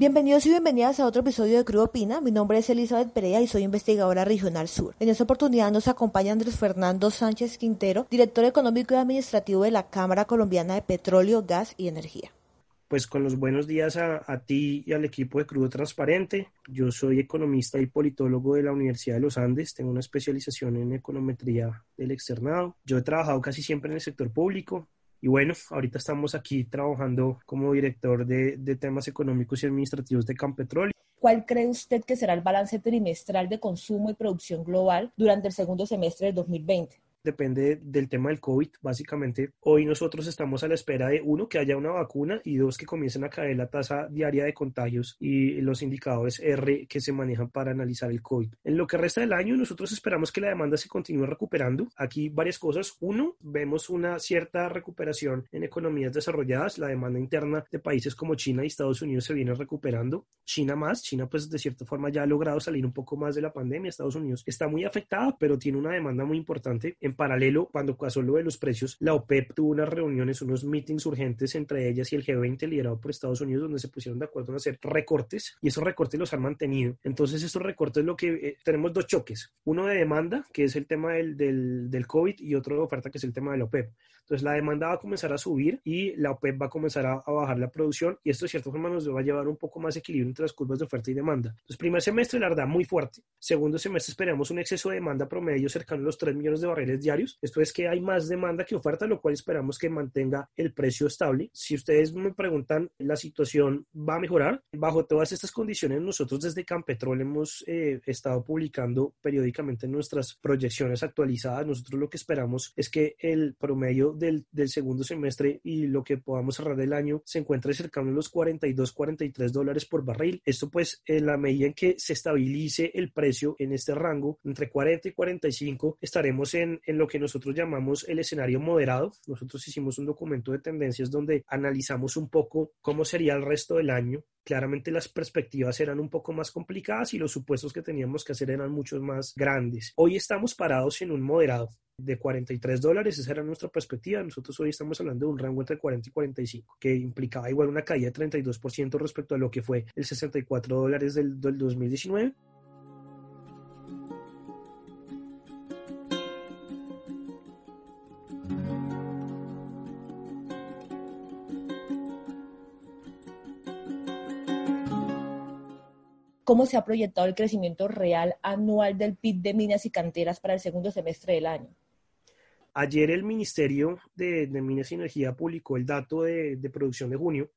Bienvenidos y bienvenidas a otro episodio de Crudo Opina. Mi nombre es Elizabeth Perea y soy investigadora regional sur. En esta oportunidad nos acompaña Andrés Fernando Sánchez Quintero, director económico y administrativo de la Cámara Colombiana de Petróleo, Gas y Energía. Pues con los buenos días a, a ti y al equipo de Crudo Transparente. Yo soy economista y politólogo de la Universidad de los Andes. Tengo una especialización en econometría del externado. Yo he trabajado casi siempre en el sector público. Y bueno, ahorita estamos aquí trabajando como director de, temas económicos y administrativos de Campetrol. ¿Cuál cree usted que será el balance trimestral de consumo y producción global durante el segundo semestre del 2020? Depende del tema del COVID. Básicamente, hoy nosotros estamos a la espera de, uno, que haya una vacuna y dos, que comiencen a caer la tasa diaria de contagios y los indicadores R que se manejan para analizar el COVID. En lo que resta del año, nosotros esperamos que la demanda se continúe recuperando. Aquí varias cosas. Uno, vemos una cierta recuperación en economías desarrolladas. La demanda interna de países como China y Estados Unidos se viene recuperando. China más. China, pues, de cierta forma ya ha logrado salir un poco más de la pandemia. Estados Unidos está muy afectada, pero tiene una demanda muy importante. En paralelo, cuando pasó lo de los precios, la OPEP tuvo unas reuniones, unos meetings urgentes entre ellas y el G20 liderado por Estados Unidos, donde se pusieron de acuerdo en hacer recortes y esos recortes los han mantenido. Entonces, estos recortes lo que eh, tenemos dos choques: uno de demanda, que es el tema del, del, COVID, y otro de oferta, que es el tema de la OPEP. Entonces, la demanda va a comenzar a subir y la OPEP va a comenzar a, a bajar la producción, y esto de cierta forma nos va a llevar un poco más equilibrio entre las curvas de oferta y demanda. Entonces, primer semestre, la verdad, muy fuerte. Segundo semestre, esperamos un exceso de demanda promedio cercano a los 3 millones de barriles diarios. Esto es que hay más demanda que oferta, lo cual esperamos que mantenga el precio estable. Si ustedes me preguntan, la situación va a mejorar. Bajo todas estas condiciones, nosotros desde Campetrol hemos eh, estado publicando periódicamente nuestras proyecciones actualizadas. Nosotros lo que esperamos es que el promedio del, del segundo semestre y lo que podamos cerrar el año se encuentre cercano a los 42, 43 dólares por barril. Esto pues en la medida en que se estabilice el precio en este rango entre 40 y 45 estaremos en, en lo que nosotros llamamos el escenario moderado. Nosotros hicimos un documento de tendencias donde analizamos un poco cómo sería el resto del año. Claramente las perspectivas eran un poco más complicadas y los supuestos que teníamos que hacer eran muchos más grandes. Hoy estamos parados en un moderado de 43 dólares, esa era nuestra perspectiva. Nosotros hoy estamos hablando de un rango entre 40 y 45, que implicaba igual una caída de 32% respecto a lo que fue el 64 dólares del, del 2019. ¿Cómo se ha proyectado el crecimiento real anual del PIB de minas y canteras para el segundo semestre del año? Ayer el Ministerio de, Minas y Energía publicó el dato de, de producción de junio,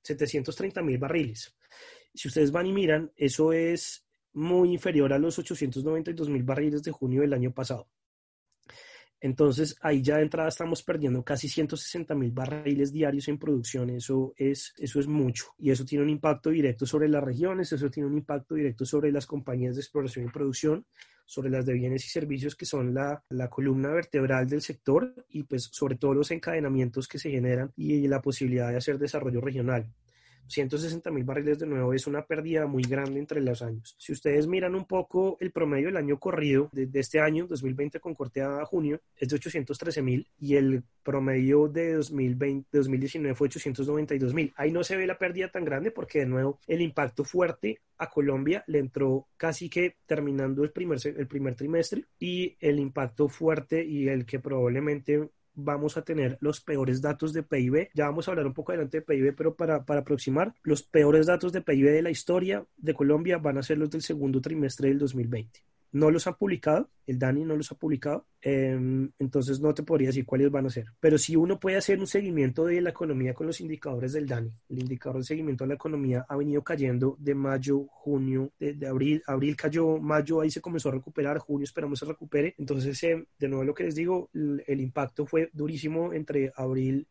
730 mil barriles. Si ustedes van y miran, eso es muy inferior a los 892 mil barriles de junio del año pasado. Entonces, ahí ya de entrada estamos perdiendo casi 160 mil barriles diarios en producción. Eso es, eso es mucho. Y eso tiene un impacto directo sobre las regiones, eso tiene un impacto directo sobre las compañías de exploración y producción, sobre las de bienes y servicios que son la, la columna vertebral del sector y pues sobre todo los encadenamientos que se generan y la posibilidad de hacer desarrollo regional. 160 mil barriles de nuevo es una pérdida muy grande entre los años. Si ustedes miran un poco el promedio del año corrido de, de este año, 2020 con corte a junio, es de 813 mil y el promedio de 2020, 2019 fue 892 mil. Ahí no se ve la pérdida tan grande porque de nuevo el impacto fuerte a Colombia le entró casi que terminando el primer, el primer trimestre y el impacto fuerte y el que probablemente vamos a tener los peores datos de PIB. Ya vamos a hablar un poco adelante de PIB, pero para, para aproximar, los peores datos de PIB de la historia de Colombia van a ser los del segundo trimestre del 2020. No los han publicado, el DANI no los ha publicado, eh, entonces no te podría decir cuáles van a ser. Pero si uno puede hacer un seguimiento de la economía con los indicadores del DANI. El indicador de seguimiento de la economía ha venido cayendo de mayo, junio, de, de abril. Abril cayó, mayo ahí se comenzó a recuperar, junio esperamos se recupere. Entonces, eh, de nuevo lo que les digo, el, el impacto fue durísimo entre abril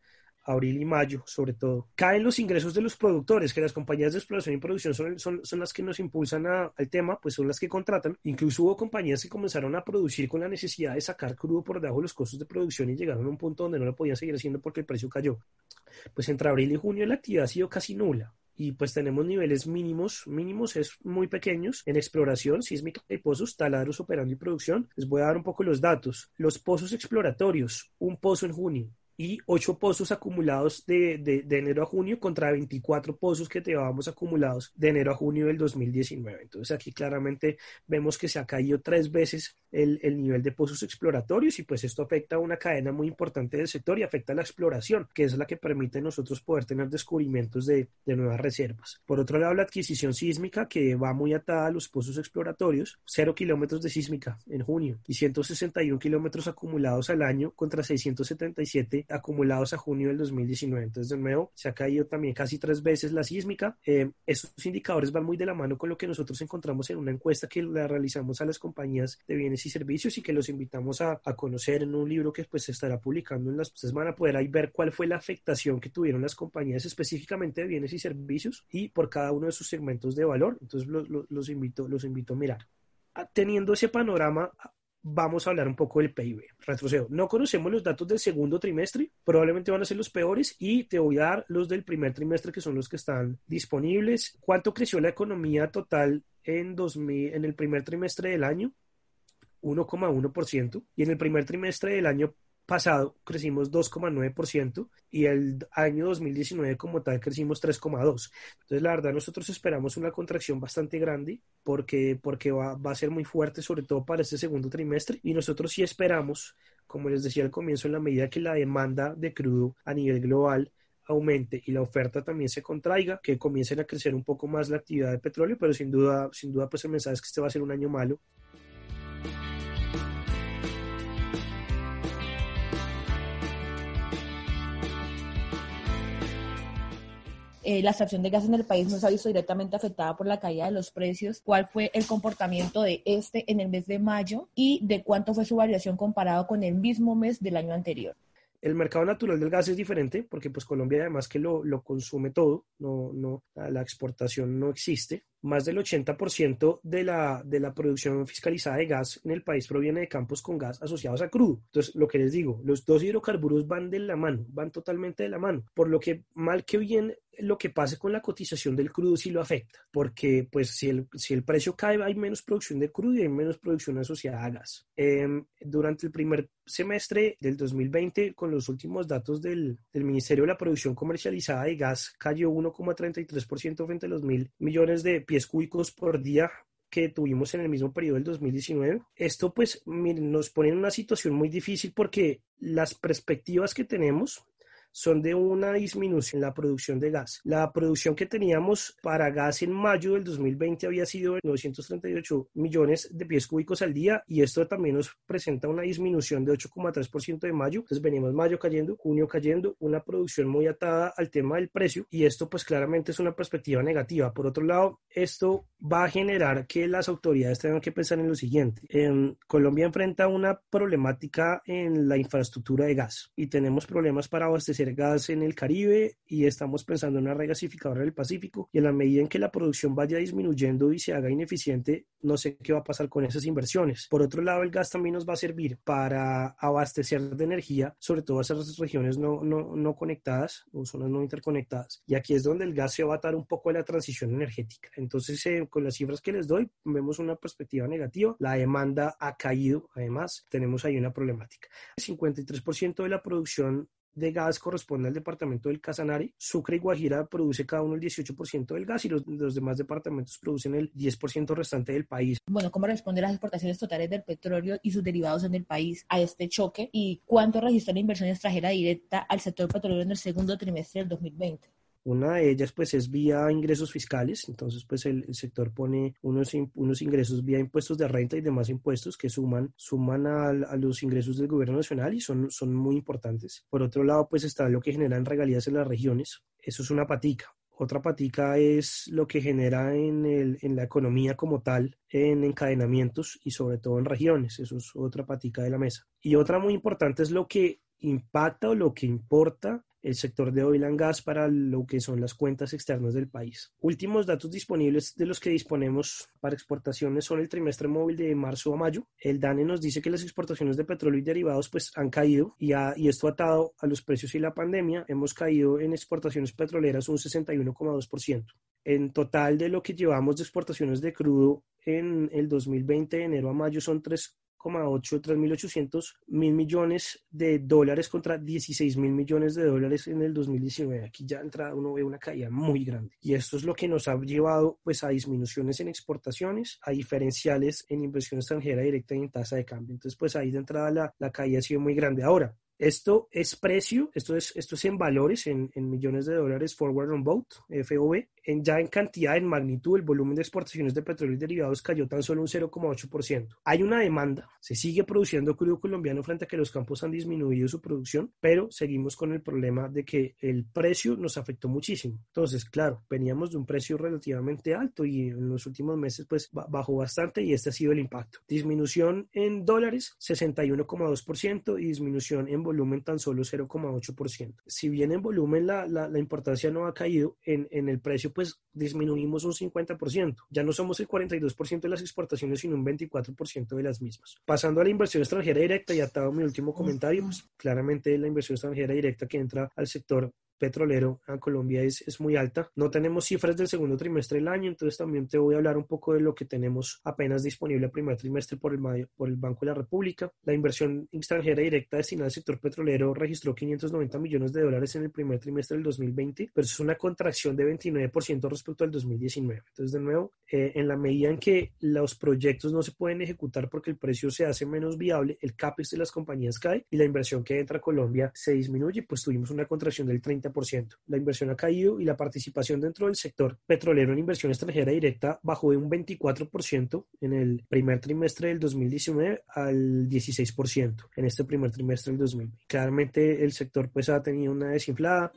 abril y mayo, sobre todo. Caen los ingresos de los productores, que las compañías de exploración y producción son, son, son las que nos impulsan al tema, pues son las que contratan. Incluso hubo compañías que comenzaron a producir con la necesidad de sacar crudo por debajo de los costos de producción y llegaron a un punto donde no lo podían seguir haciendo porque el precio cayó. Pues entre abril y junio la actividad ha sido casi nula y pues tenemos niveles mínimos, mínimos es muy pequeños en exploración sísmica de pozos, taladros operando y producción. Les voy a dar un poco los datos. Los pozos exploratorios, un pozo en junio, y 8 pozos acumulados de, de, enero a junio contra 24 pozos que llevábamos acumulados de enero a junio del 2019. Entonces aquí claramente vemos que se ha caído tres veces el, el, nivel de pozos exploratorios y pues esto afecta a una cadena muy importante del sector y afecta a la exploración, que es la que permite nosotros poder tener descubrimientos de, de nuevas reservas. Por otro lado, la adquisición sísmica que va muy atada a los pozos exploratorios, 0 kilómetros de sísmica en junio y 161 kilómetros acumulados al año contra 677 acumulados a junio del 2019. Entonces, de nuevo, se ha caído también casi tres veces la sísmica. Eh, estos indicadores van muy de la mano con lo que nosotros encontramos en una encuesta que la realizamos a las compañías de bienes y servicios y que los invitamos a, a conocer en un libro que pues se estará publicando en las a poder ahí ver cuál fue la afectación que tuvieron las compañías específicamente de bienes y servicios y por cada uno de sus segmentos de valor. Entonces, los, los, los invito, los invito a mirar. Ah, teniendo ese panorama, vamos a hablar un poco del PIB. Retrocedo. No conocemos los datos del segundo trimestre, probablemente van a ser los peores y te voy a dar los del primer trimestre que son los que están disponibles. ¿Cuánto creció la economía total en, 2000, en el primer trimestre del año? 1,1% y en el primer trimestre del año pasado crecimos 2,9% y el año 2019 como tal crecimos 3,2%. Entonces, la verdad, nosotros esperamos una contracción bastante grande porque, porque va, va, a ser muy fuerte, sobre todo para este segundo trimestre. Y nosotros sí esperamos, como les decía al comienzo, en la medida que la demanda de crudo a nivel global aumente y la oferta también se contraiga, que comiencen a crecer un poco más la actividad de petróleo, pero sin duda, sin duda, pues el mensaje es que este va a ser un año malo eh, la extracción de gas en el país no se ha visto directamente afectada por la caída de los precios, cuál fue el comportamiento de este en el mes de mayo y de cuánto fue su variación comparado con el mismo mes del año anterior. El mercado natural del gas es diferente porque pues Colombia además que lo, lo consume todo, no, no, la exportación no existe. Más del 80% de la, de la producción fiscalizada de gas en el país proviene de campos con gas asociados a crudo. Entonces, lo que les digo, los dos hidrocarburos van de la mano, van totalmente de la mano. Por lo que, mal que bien, lo que pase con la cotización del crudo sí lo afecta, porque pues si el, si el precio cae hay menos producción de crudo y hay menos producción asociada a gas. Eh, durante el primer semestre del 2020, con los últimos datos del, del Ministerio de la Producción Comercializada de Gas, cayó 1,33% frente a los mil millones de pies cúbicos por día que tuvimos en el mismo periodo del 2019. Esto pues nos pone en una situación muy difícil porque las perspectivas que tenemos son de una disminución en la producción de gas. La producción que teníamos para gas en mayo del 2020 había sido de 938 millones de pies cúbicos al día y esto también nos presenta una disminución de 8,3% de mayo. Entonces venimos mayo cayendo, junio cayendo, una producción muy atada al tema del precio y esto pues claramente es una perspectiva negativa. Por otro lado, esto va a generar que las autoridades tengan que pensar en lo siguiente. En Colombia enfrenta una problemática en la infraestructura de gas y tenemos problemas para abastecer gas en el Caribe y estamos pensando en una regasificadora del Pacífico y en la medida en que la producción vaya disminuyendo y se haga ineficiente, no sé qué va a pasar con esas inversiones. Por otro lado, el gas también nos va a servir para abastecer de energía, sobre todo a esas regiones no, no, no conectadas o zonas no interconectadas. Y aquí es donde el gas se va a atar un poco de la transición energética. Entonces, eh, con las cifras que les doy, vemos una perspectiva negativa. La demanda ha caído, además, tenemos ahí una problemática. El 53% de la producción de gas corresponde al departamento del Casanare. Sucre y Guajira produce cada uno el 18% del gas y los, los, demás departamentos producen el 10% restante del país. Bueno, ¿cómo responden las exportaciones totales del petróleo y sus derivados en el país a este choque? ¿Y cuánto registró la inversión extranjera directa al sector petrolero en el segundo trimestre del 2020? Una de ellas pues es vía ingresos fiscales, entonces pues el, sector pone unos, unos ingresos vía impuestos de renta y demás impuestos que suman, suman a, a, los ingresos del gobierno nacional y son, son muy importantes. Por otro lado pues está lo que generan regalías en las regiones, eso es una patica. Otra patica es lo que genera en, el, en la economía como tal, en encadenamientos y sobre todo en regiones, eso es otra patica de la mesa. Y otra muy importante es lo que impacta o lo que importa el sector de oil and gas para lo que son las cuentas externas del país. Últimos datos disponibles de los que disponemos para exportaciones son el trimestre móvil de marzo a mayo. El DANE nos dice que las exportaciones de petróleo y derivados pues han caído y, y esto atado a los precios y la pandemia hemos caído en exportaciones petroleras un 61,2%. En total de lo que llevamos de exportaciones de crudo en el 2020 de enero a mayo son 3 3.8, 3.800 mil millones de dólares contra 16 mil millones de dólares en el 2019. Aquí ya entra uno ve una caída muy grande. Y esto es lo que nos ha llevado pues a disminuciones en exportaciones, a diferenciales en inversión extranjera directa y en tasa de cambio. Entonces pues ahí de entrada la, la caída ha sido muy grande. Ahora, esto es precio, esto es, esto es en valores, en, en millones de dólares, forward on boat, FOB, en, ya en cantidad, en magnitud, el volumen de exportaciones de petróleo y derivados cayó tan solo un 0,8%. Hay una demanda, se sigue produciendo crudo colombiano frente a que los campos han disminuido su producción, pero seguimos con el problema de que el precio nos afectó muchísimo. Entonces, claro, veníamos de un precio relativamente alto y en los últimos meses pues bajó bastante y este ha sido el impacto. Disminución en dólares 61,2% y disminución en volumen tan solo 0,8%. Si bien en volumen la, la, la importancia no ha caído, en, en el precio pues disminuimos un 50%. Ya no somos el 42% de las exportaciones, sino un 24% de las mismas. Pasando a la inversión extranjera directa y atado a mi último comentario, pues claramente la inversión extranjera directa que entra al sector petrolero a Colombia es, es muy alta. No tenemos cifras del segundo trimestre del año, entonces también te voy a hablar un poco de lo que tenemos apenas disponible el primer trimestre por el, por el Banco de la República. La inversión extranjera directa destinada al sector petrolero registró 590 millones de dólares en el primer trimestre del 2020, pero es una contracción de 29% respecto al 2019. Entonces, de nuevo, eh, en la medida en que los proyectos no se pueden ejecutar porque el precio se hace menos viable, el CAPEX de las compañías cae y la inversión que entra a Colombia se disminuye, pues tuvimos una contracción del 30 la inversión ha caído y la participación dentro del sector petrolero en inversión extranjera directa bajó de un 24% en el primer trimestre del 2019 al 16% en este primer trimestre del 2020. Claramente el sector pues ha tenido una desinflada.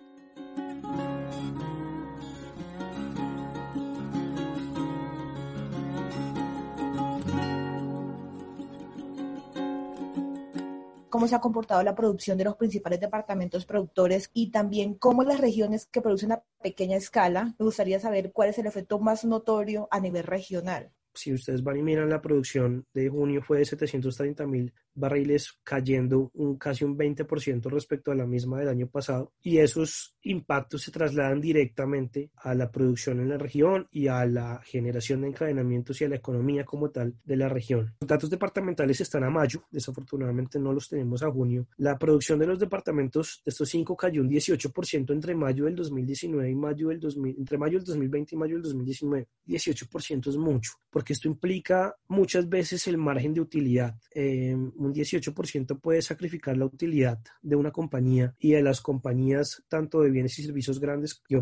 Cómo se ha comportado la producción de los principales departamentos productores y también cómo las regiones que producen a pequeña escala, me gustaría saber cuál es el efecto más notorio a nivel regional si ustedes van y miran la producción de junio fue de 730 mil barriles cayendo un, casi un 20% respecto a la misma del año pasado y esos impactos se trasladan directamente a la producción en la región y a la generación de encadenamientos y a la economía como tal de la región. Los datos departamentales están a mayo, desafortunadamente no los tenemos a junio. La producción de los departamentos de estos cinco cayó un 18% entre mayo del 2019 y mayo del 2000, entre mayo del 2020 y mayo del 2019. 18% es mucho, porque esto implica muchas veces el margen de utilidad. Eh, un 18% puede sacrificar la utilidad de una compañía y de las compañías tanto de bienes y servicios grandes y,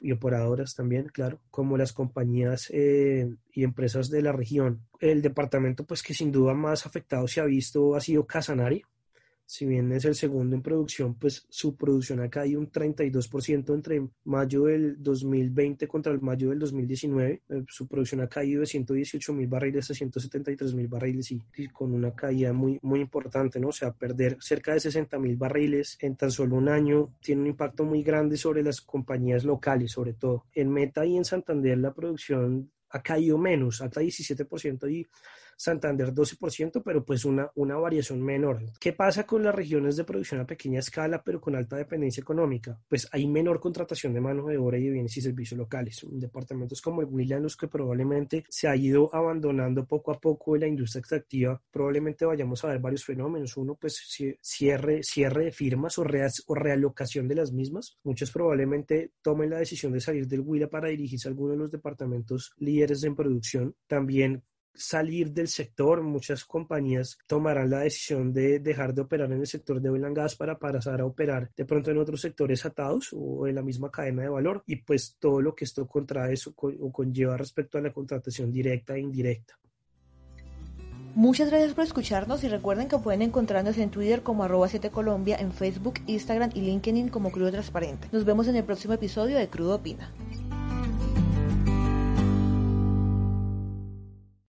y operadoras también, claro, como las compañías eh, y empresas de la región. El departamento pues que sin duda más afectado se ha visto ha sido Casanare, si bien es el segundo en producción, pues su producción ha caído un 32% entre mayo del 2020 contra el mayo del 2019. Eh, su producción ha caído de 118 mil barriles a 173 mil barriles y, con una caída muy, muy importante, ¿no? O sea, perder cerca de 60 mil barriles en tan solo un año tiene un impacto muy grande sobre las compañías locales, sobre todo. En Meta y en Santander la producción ha caído menos, hasta 17% y Santander 12%, pero pues una, una variación menor. ¿Qué pasa con las regiones de producción a pequeña escala, pero con alta dependencia económica? Pues hay menor contratación de mano de obra y de bienes y servicios locales. Departamentos como el Huila, en los que probablemente se ha ido abandonando poco a poco la industria extractiva, probablemente vayamos a ver varios fenómenos. Uno, pues cierre, cierre de firmas o, o realocación de las mismas. Muchos probablemente tomen la decisión de salir del Huila para dirigirse a alguno de los departamentos líderes en producción. También salir del sector, muchas compañías tomarán la decisión de dejar de operar en el sector de oil and gas para pasar a operar de pronto en otros sectores atados o en la misma cadena de valor y pues todo lo que esto contrae o conlleva respecto a la contratación directa e indirecta. Muchas gracias por escucharnos y recuerden que pueden encontrarnos en Twitter como arroba 7 Colombia, en Facebook, Instagram y LinkedIn como Crudo Transparente. Nos vemos en el próximo episodio de Crudo Opina.